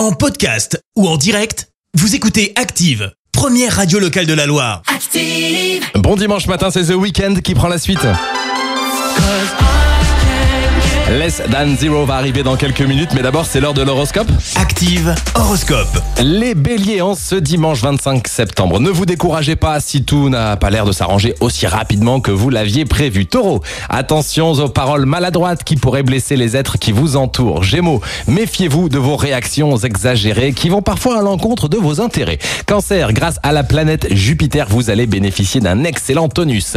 En podcast ou en direct, vous écoutez Active, première radio locale de la Loire. Active. Bon dimanche matin, c'est The Weeknd qui prend la suite. Less Than Zero va arriver dans quelques minutes, mais d'abord c'est l'heure de l'horoscope. Active horoscope. Les béliers en ce dimanche 25 septembre. Ne vous découragez pas si tout n'a pas l'air de s'arranger aussi rapidement que vous l'aviez prévu. Taureau, attention aux paroles maladroites qui pourraient blesser les êtres qui vous entourent. Gémeaux, méfiez-vous de vos réactions exagérées qui vont parfois à l'encontre de vos intérêts. Cancer, grâce à la planète Jupiter, vous allez bénéficier d'un excellent tonus.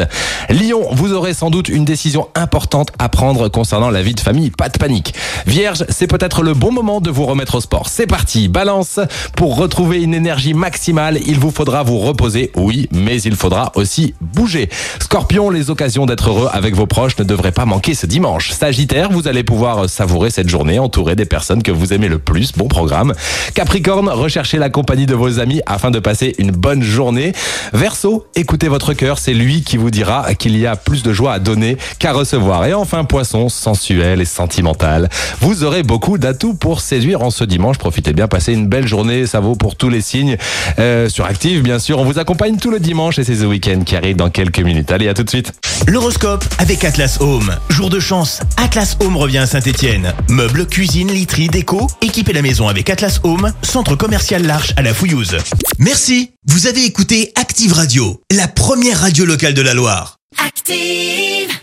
Lion, vous aurez sans doute une décision importante à prendre concernant la vie de famille. Pas de panique. Vierge, c'est peut-être le bon moment de vous remettre au sport. C'est parti. Balance, pour retrouver une énergie maximale, il vous faudra vous reposer, oui, mais il faudra aussi bouger. Scorpion, les occasions d'être heureux avec vos proches ne devraient pas manquer ce dimanche. Sagittaire, vous allez pouvoir savourer cette journée entouré des personnes que vous aimez le plus. Bon programme. Capricorne, recherchez la compagnie de vos amis afin de passer une bonne journée. Verseau, écoutez votre cœur, c'est lui qui vous dira qu'il y a plus de joie à donner qu'à recevoir. Et enfin, Poisson, sensuel et sentimental. Vous aurez beaucoup d'atouts pour séduire en ce dimanche. Profitez bien, passez une belle journée. Ça vaut pour tous les signes. Euh, sur Active, bien sûr, on vous accompagne tout le dimanche et c'est The Weekend qui arrive dans quelques minutes. Allez, à tout de suite. L'horoscope avec Atlas Home. Jour de chance, Atlas Home revient à Saint-Etienne. Meubles, cuisine, literie, déco, équipez la maison avec Atlas Home, centre commercial L'Arche à la Fouillouse. Merci, vous avez écouté Active Radio, la première radio locale de la Loire. Active.